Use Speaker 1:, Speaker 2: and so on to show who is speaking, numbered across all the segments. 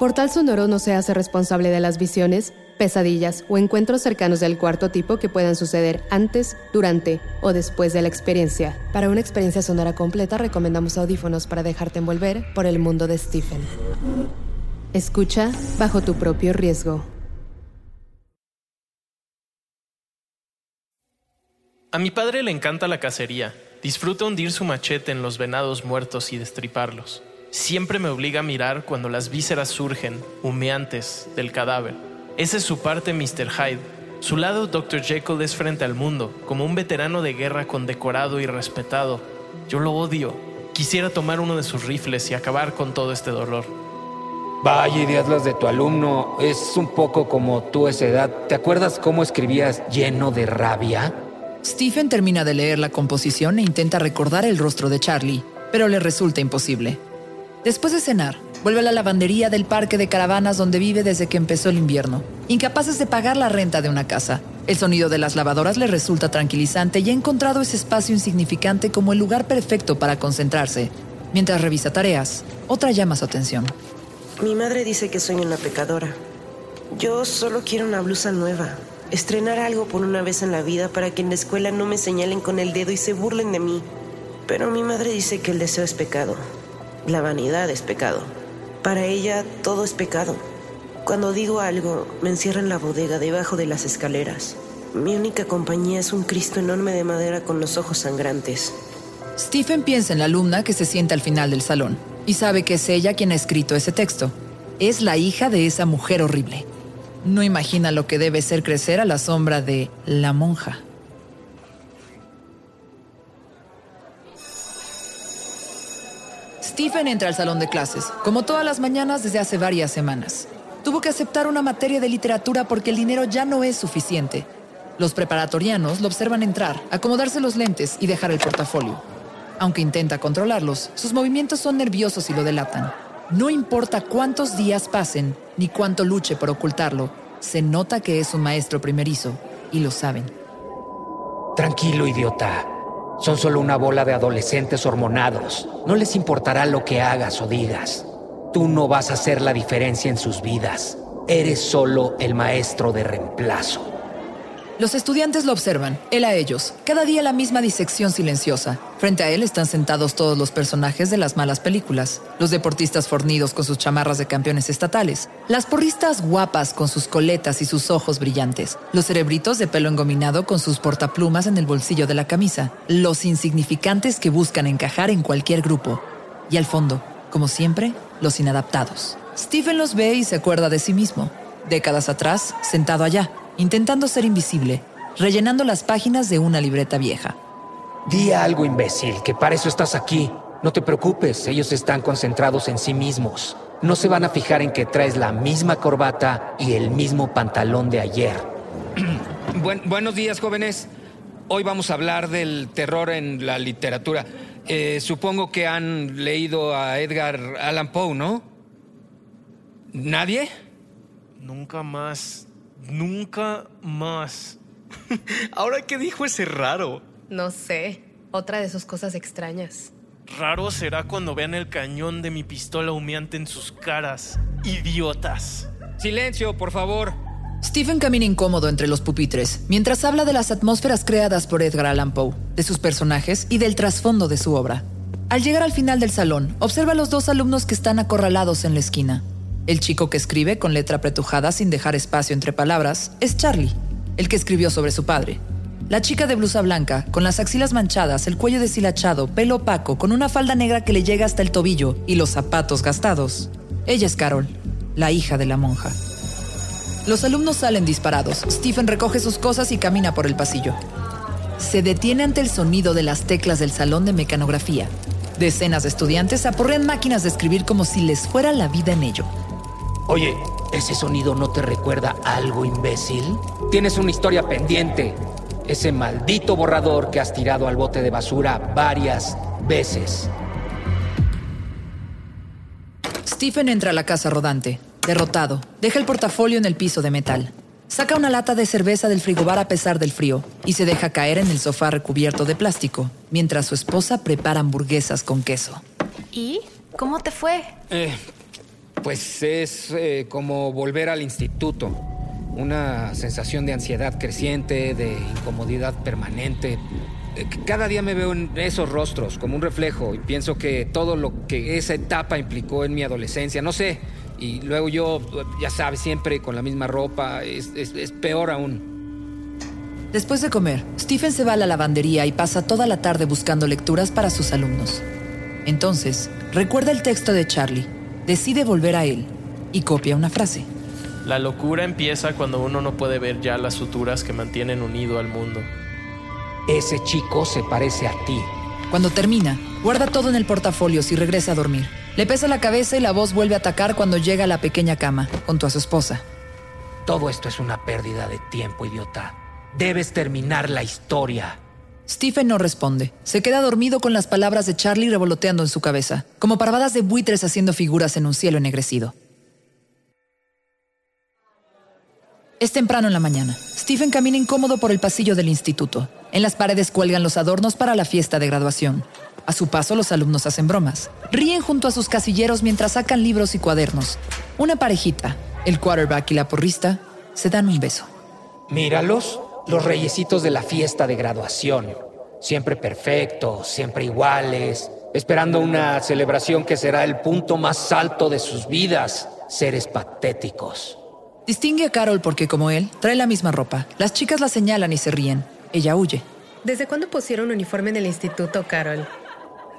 Speaker 1: Portal Sonoro no se hace responsable de las visiones, pesadillas o encuentros cercanos del cuarto tipo que puedan suceder antes, durante o después de la experiencia. Para una experiencia sonora completa recomendamos audífonos para dejarte envolver por el mundo de Stephen. Escucha bajo tu propio riesgo.
Speaker 2: A mi padre le encanta la cacería. Disfruta hundir su machete en los venados muertos y destriparlos. Siempre me obliga a mirar cuando las vísceras surgen, humeantes, del cadáver. Esa es su parte Mr. Hyde. Su lado Dr. Jekyll es frente al mundo, como un veterano de guerra condecorado y respetado. Yo lo odio. Quisiera tomar uno de sus rifles y acabar con todo este dolor.
Speaker 3: Vaya ideas las de tu alumno. Es un poco como tú esa edad. ¿Te acuerdas cómo escribías lleno de rabia?
Speaker 4: Stephen termina de leer la composición e intenta recordar el rostro de Charlie, pero le resulta imposible. Después de cenar, vuelve a la lavandería del parque de caravanas donde vive desde que empezó el invierno. Incapaces de pagar la renta de una casa, el sonido de las lavadoras le resulta tranquilizante y ha encontrado ese espacio insignificante como el lugar perfecto para concentrarse. Mientras revisa tareas, otra llama su atención.
Speaker 5: Mi madre dice que soy una pecadora. Yo solo quiero una blusa nueva. Estrenar algo por una vez en la vida para que en la escuela no me señalen con el dedo y se burlen de mí. Pero mi madre dice que el deseo es pecado. La vanidad es pecado. Para ella todo es pecado. Cuando digo algo, me encierra en la bodega debajo de las escaleras. Mi única compañía es un Cristo enorme de madera con los ojos sangrantes.
Speaker 4: Stephen piensa en la alumna que se sienta al final del salón y sabe que es ella quien ha escrito ese texto. Es la hija de esa mujer horrible. No imagina lo que debe ser crecer a la sombra de la monja. Stephen entra al salón de clases, como todas las mañanas desde hace varias semanas. Tuvo que aceptar una materia de literatura porque el dinero ya no es suficiente. Los preparatorianos lo observan entrar, acomodarse los lentes y dejar el portafolio. Aunque intenta controlarlos, sus movimientos son nerviosos y lo delatan. No importa cuántos días pasen, ni cuánto luche por ocultarlo, se nota que es un maestro primerizo, y lo saben.
Speaker 3: Tranquilo, idiota. Son solo una bola de adolescentes hormonados. No les importará lo que hagas o digas. Tú no vas a hacer la diferencia en sus vidas. Eres solo el maestro de reemplazo.
Speaker 4: Los estudiantes lo observan, él a ellos, cada día la misma disección silenciosa. Frente a él están sentados todos los personajes de las malas películas, los deportistas fornidos con sus chamarras de campeones estatales, las porristas guapas con sus coletas y sus ojos brillantes, los cerebritos de pelo engominado con sus portaplumas en el bolsillo de la camisa, los insignificantes que buscan encajar en cualquier grupo, y al fondo, como siempre, los inadaptados. Stephen los ve y se acuerda de sí mismo, décadas atrás, sentado allá intentando ser invisible, rellenando las páginas de una libreta vieja.
Speaker 3: Di algo, imbécil, que para eso estás aquí. No te preocupes, ellos están concentrados en sí mismos. No se van a fijar en que traes la misma corbata y el mismo pantalón de ayer.
Speaker 6: buenos días, jóvenes. Hoy vamos a hablar del terror en la literatura. Eh, supongo que han leído a Edgar Allan Poe, ¿no? ¿Nadie?
Speaker 2: Nunca más Nunca más. Ahora, ¿qué dijo ese raro?
Speaker 1: No sé. Otra de sus cosas extrañas.
Speaker 2: Raro será cuando vean el cañón de mi pistola humeante en sus caras. Idiotas.
Speaker 6: Silencio, por favor.
Speaker 4: Stephen camina incómodo entre los pupitres, mientras habla de las atmósferas creadas por Edgar Allan Poe, de sus personajes y del trasfondo de su obra. Al llegar al final del salón, observa a los dos alumnos que están acorralados en la esquina. El chico que escribe con letra apretujada sin dejar espacio entre palabras es Charlie, el que escribió sobre su padre. La chica de blusa blanca, con las axilas manchadas, el cuello deshilachado, pelo opaco, con una falda negra que le llega hasta el tobillo y los zapatos gastados. Ella es Carol, la hija de la monja. Los alumnos salen disparados. Stephen recoge sus cosas y camina por el pasillo. Se detiene ante el sonido de las teclas del salón de mecanografía. Decenas de estudiantes aporrean máquinas de escribir como si les fuera la vida en ello.
Speaker 3: Oye, ¿ese sonido no te recuerda algo, imbécil? Tienes una historia pendiente. Ese maldito borrador que has tirado al bote de basura varias veces.
Speaker 4: Stephen entra a la casa rodante. Derrotado, deja el portafolio en el piso de metal. Saca una lata de cerveza del frigobar a pesar del frío y se deja caer en el sofá recubierto de plástico, mientras su esposa prepara hamburguesas con queso.
Speaker 7: ¿Y cómo te fue?
Speaker 6: Eh, pues es eh, como volver al instituto. Una sensación de ansiedad creciente, de incomodidad permanente. Eh, Cada día me veo en esos rostros como un reflejo y pienso que todo lo que esa etapa implicó en mi adolescencia, no sé, y luego yo, ya sabes, siempre con la misma ropa, es, peor aún.
Speaker 4: Después de comer, Stephen se va a la lavandería y pasa toda la tarde buscando lecturas para sus alumnos. Entonces, recuerda el texto de Charlie, decide volver a él y copia una frase.
Speaker 2: La locura empieza cuando uno no puede ver ya las suturas que mantienen unido al mundo.
Speaker 3: Ese chico se parece a ti.
Speaker 4: Cuando termina, guarda todo en el portafolio y regresa a dormir. Le pesa la cabeza y la voz vuelve a atacar cuando llega a la pequeña cama, junto a su esposa.
Speaker 3: Todo esto es una pérdida de tiempo, idiota. Debes terminar la historia.
Speaker 4: Stephen no responde. Se queda dormido con las palabras de Charlie revoloteando en su cabeza, como parvadas de buitres haciendo figuras en un cielo ennegrecido. Es temprano en la mañana. Stephen camina incómodo por el pasillo del instituto. En las paredes cuelgan los adornos para la fiesta de graduación. A su paso, los alumnos hacen bromas. Ríen junto a sus casilleros mientras sacan libros y cuadernos. Una parejita, el quarterback y la porrista, se dan un beso.
Speaker 3: Míralos, los reyesitos de la fiesta de graduación. Siempre perfectos, siempre iguales, esperando una celebración que será el punto más alto de sus vidas. Seres patéticos.
Speaker 4: Distingue a Carol porque, como él, trae la misma ropa. Las chicas la señalan y se ríen. Ella huye.
Speaker 8: ¿Desde cuándo pusieron uniforme en el instituto, Carol?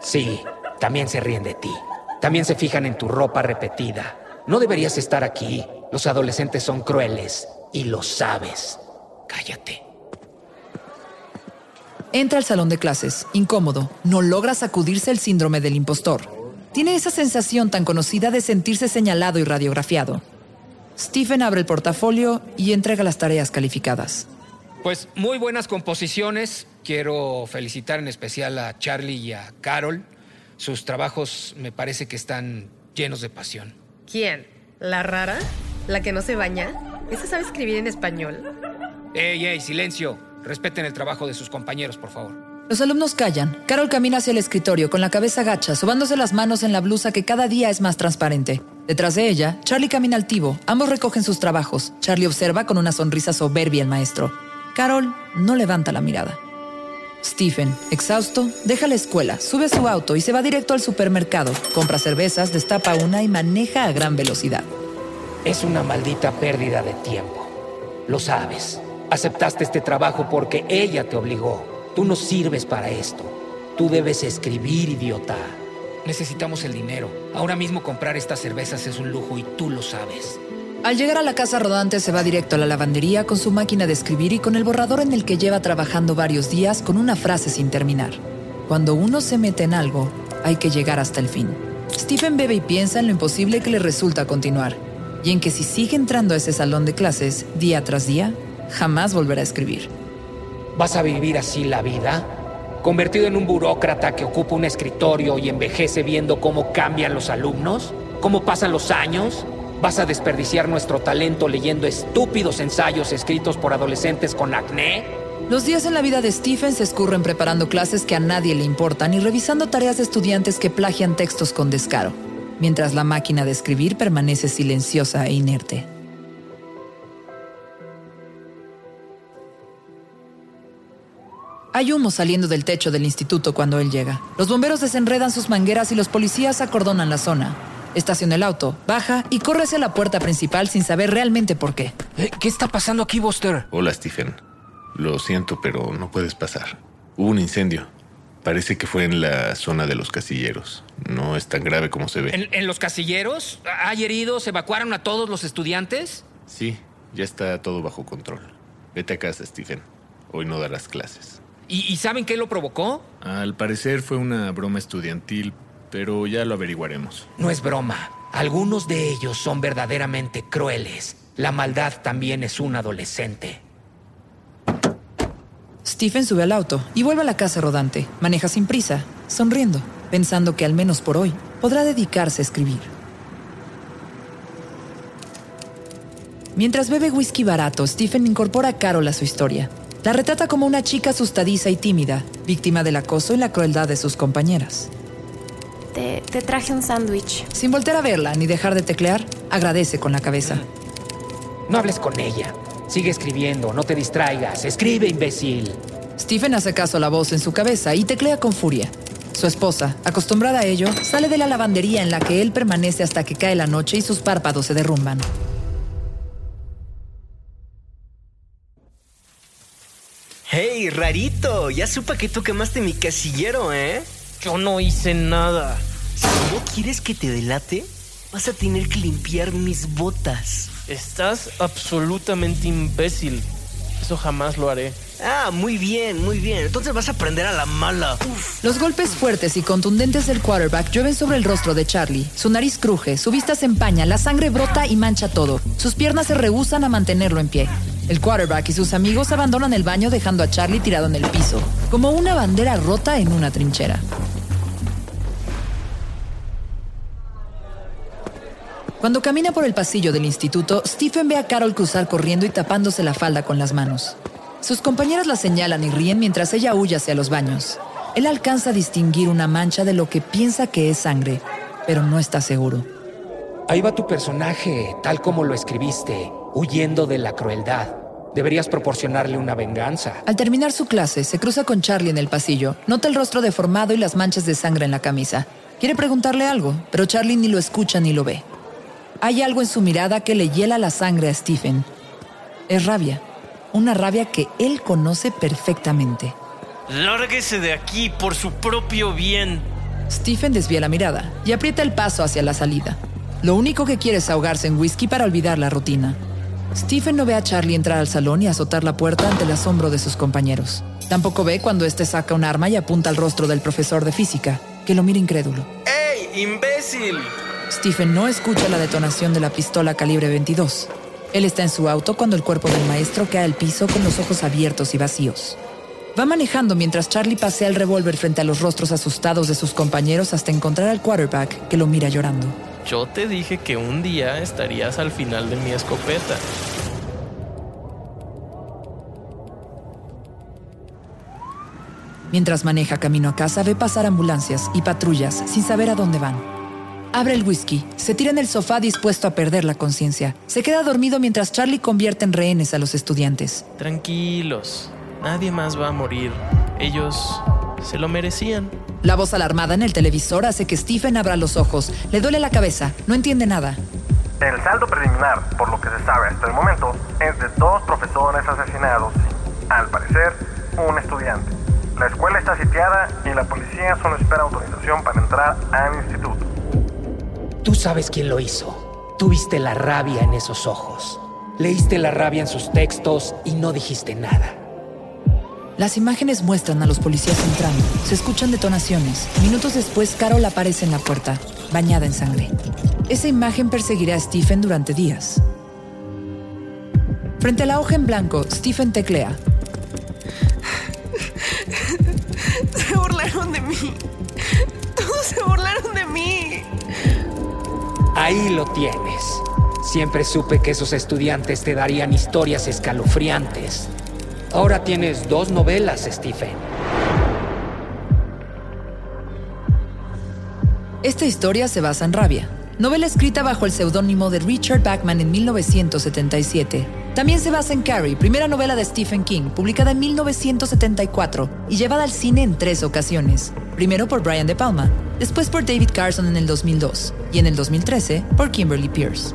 Speaker 3: Sí, también se ríen de ti. También se fijan en tu ropa repetida. No deberías estar aquí. Los adolescentes son crueles y lo sabes. Cállate.
Speaker 4: Entra al salón de clases, incómodo. No logra sacudirse el síndrome del impostor. Tiene esa sensación tan conocida de sentirse señalado y radiografiado. Stephen abre el portafolio y entrega las tareas calificadas.
Speaker 6: Pues muy buenas composiciones. Quiero felicitar en especial a Charlie y a Carol. Sus trabajos me parece que están llenos de pasión.
Speaker 8: ¿Quién? ¿La rara? ¿La que no se baña? ¿Esa sabe escribir en español?
Speaker 6: ¡Ey, ey, silencio! Respeten el trabajo de sus compañeros, por favor.
Speaker 4: Los alumnos callan. Carol camina hacia el escritorio con la cabeza gacha, sobándose las manos en la blusa que cada día es más transparente. Detrás de ella, Charlie camina altivo. Ambos recogen sus trabajos. Charlie observa con una sonrisa soberbia al maestro. Carol no levanta la mirada. Stephen, exhausto, deja la escuela, sube a su auto y se va directo al supermercado. Compra cervezas, destapa una y maneja a gran velocidad.
Speaker 3: Es una maldita pérdida de tiempo. Lo sabes. Aceptaste este trabajo porque ella te obligó. Tú no sirves para esto. Tú debes escribir, idiota.
Speaker 6: Necesitamos el dinero. Ahora mismo comprar estas cervezas es un lujo y tú lo sabes.
Speaker 4: Al llegar a la casa rodante se va directo a la lavandería con su máquina de escribir y con el borrador en el que lleva trabajando varios días con una frase sin terminar. Cuando uno se mete en algo, hay que llegar hasta el fin. Stephen bebe y piensa en lo imposible que le resulta continuar y en que si sigue entrando a ese salón de clases día tras día, jamás volverá a escribir.
Speaker 3: ¿Vas a vivir así la vida? ¿Convertido en un burócrata que ocupa un escritorio y envejece viendo cómo cambian los alumnos? ¿Cómo pasan los años? ¿Vas a desperdiciar nuestro talento leyendo estúpidos ensayos escritos por adolescentes con acné?
Speaker 4: Los días en la vida de Stephen se escurren preparando clases que a nadie le importan y revisando tareas de estudiantes que plagian textos con descaro, mientras la máquina de escribir permanece silenciosa e inerte. Hay humo saliendo del techo del instituto cuando él llega. Los bomberos desenredan sus mangueras y los policías acordonan la zona. Estaciona el auto, baja y corre hacia la puerta principal sin saber realmente por qué.
Speaker 6: Eh, ¿Qué está pasando aquí, Buster?
Speaker 9: Hola, Stephen. Lo siento, pero no puedes pasar. Hubo un incendio. Parece que fue en la zona de los casilleros. No es tan grave como se ve.
Speaker 6: ¿En, en los casilleros? ¿Hay heridos? ¿Evacuaron a todos los estudiantes?
Speaker 9: Sí, Ya está todo bajo control. Vete a casa, Stephen. Hoy no darás clases.
Speaker 6: ¿Y, y saben qué lo provocó?
Speaker 9: Al parecer fue una broma estudiantil, pero ya lo averiguaremos.
Speaker 3: No es broma. Algunos de ellos son verdaderamente crueles. La maldad también es un adolescente.
Speaker 4: Stephen sube al auto y vuelve a la casa rodante. Maneja sin prisa, sonriendo, pensando que al menos por hoy podrá dedicarse a escribir. Mientras bebe whisky barato, Stephen incorpora a Carol a su historia. La retrata como una chica asustadiza y tímida, víctima del acoso y la crueldad de sus compañeras.
Speaker 7: Te, te traje un sándwich.
Speaker 4: Sin volver a verla ni dejar de teclear, agradece con la cabeza.
Speaker 3: No hables con ella. Sigue escribiendo, no te distraigas. Escribe, imbécil.
Speaker 4: Stephen hace caso a la voz en su cabeza y teclea con furia. Su esposa, acostumbrada a ello, sale de la lavandería en la que él permanece hasta que cae la noche y sus párpados se derrumban.
Speaker 10: ¡Hey, rarito! Ya supa que tú quemaste mi casillero, ¿eh?
Speaker 2: Yo no hice nada.
Speaker 10: Si no quieres que te delate, vas a tener que limpiar mis botas.
Speaker 2: Estás absolutamente imbécil. Eso jamás lo haré.
Speaker 10: Ah, muy bien, muy bien. Entonces vas a aprender a la mala. Uf.
Speaker 4: Los golpes fuertes y contundentes del quarterback llueven sobre el rostro de Charlie. Su nariz cruje, su vista se empaña, la sangre brota y mancha todo. Sus piernas se rehusan a mantenerlo en pie. El quarterback y sus amigos abandonan el baño dejando a Charlie tirado en el piso, como una bandera rota en una trinchera. Cuando camina por el pasillo del instituto, Stephen ve a Carol cruzar corriendo y tapándose la falda con las manos. Sus compañeras la señalan y ríen mientras ella huye hacia los baños. Él alcanza a distinguir una mancha de lo que piensa que es sangre, pero no está seguro.
Speaker 3: Ahí va tu personaje, tal como lo escribiste, huyendo de la crueldad. Deberías proporcionarle una venganza.
Speaker 4: Al terminar su clase, se cruza con Charlie en el pasillo. Nota el rostro deformado y las manchas de sangre en la camisa. Quiere preguntarle algo, pero Charlie ni lo escucha ni lo ve. Hay algo en su mirada que le hiela la sangre a Stephen. Es rabia. Una rabia que él conoce perfectamente.
Speaker 2: Lárguese de aquí por su propio bien.
Speaker 4: Stephen desvía la mirada y aprieta el paso hacia la salida. Lo único que quiere es ahogarse en whisky para olvidar la rutina. Stephen no ve a Charlie entrar al salón y azotar la puerta ante el asombro de sus compañeros. Tampoco ve cuando éste saca un arma y apunta al rostro del profesor de física, que lo mira incrédulo.
Speaker 10: ¡Ey, imbécil!
Speaker 4: Stephen no escucha la detonación de la pistola calibre 22. Él está en su auto cuando el cuerpo del maestro cae al piso con los ojos abiertos y vacíos. Va manejando mientras Charlie pasea el revólver frente a los rostros asustados de sus compañeros hasta encontrar al quarterback que lo mira llorando.
Speaker 2: Yo te dije que un día estarías al final de mi escopeta.
Speaker 4: Mientras maneja camino a casa, ve pasar ambulancias y patrullas sin saber a dónde van. Abre el whisky, se tira en el sofá dispuesto a perder la conciencia. Se queda dormido mientras Charlie convierte en rehenes a los estudiantes.
Speaker 2: Tranquilos, nadie más va a morir. Ellos se lo merecían.
Speaker 4: La voz alarmada en el televisor hace que Stephen abra los ojos. Le duele la cabeza, no entiende nada.
Speaker 11: El saldo preliminar, por lo que se sabe hasta el momento, es de dos profesores asesinados al parecer, un estudiante. La escuela está sitiada y la policía solo espera autorización para entrar al instituto.
Speaker 3: Tú sabes quién lo hizo. Tuviste la rabia en esos ojos. Leíste la rabia en sus textos y no dijiste nada.
Speaker 4: Las imágenes muestran a los policías entrando. Se escuchan detonaciones. Minutos después, Carol aparece en la puerta, bañada en sangre. Esa imagen perseguirá a Stephen durante días. Frente a la hoja en blanco, Stephen teclea.
Speaker 5: Se burlaron de mí. Todos se burlaron de mí.
Speaker 3: Ahí lo tienes. Siempre supe que esos estudiantes te darían historias escalofriantes. Ahora tienes dos novelas, Stephen.
Speaker 4: Esta historia se basa en Rabia, novela escrita bajo el seudónimo de Richard Bachman en 1977. También se basa en Carrie, primera novela de Stephen King, publicada en 1974 y llevada al cine en tres ocasiones. Primero por Brian De Palma, después por David Carson en el 2002 y en el 2013 por Kimberly Pierce.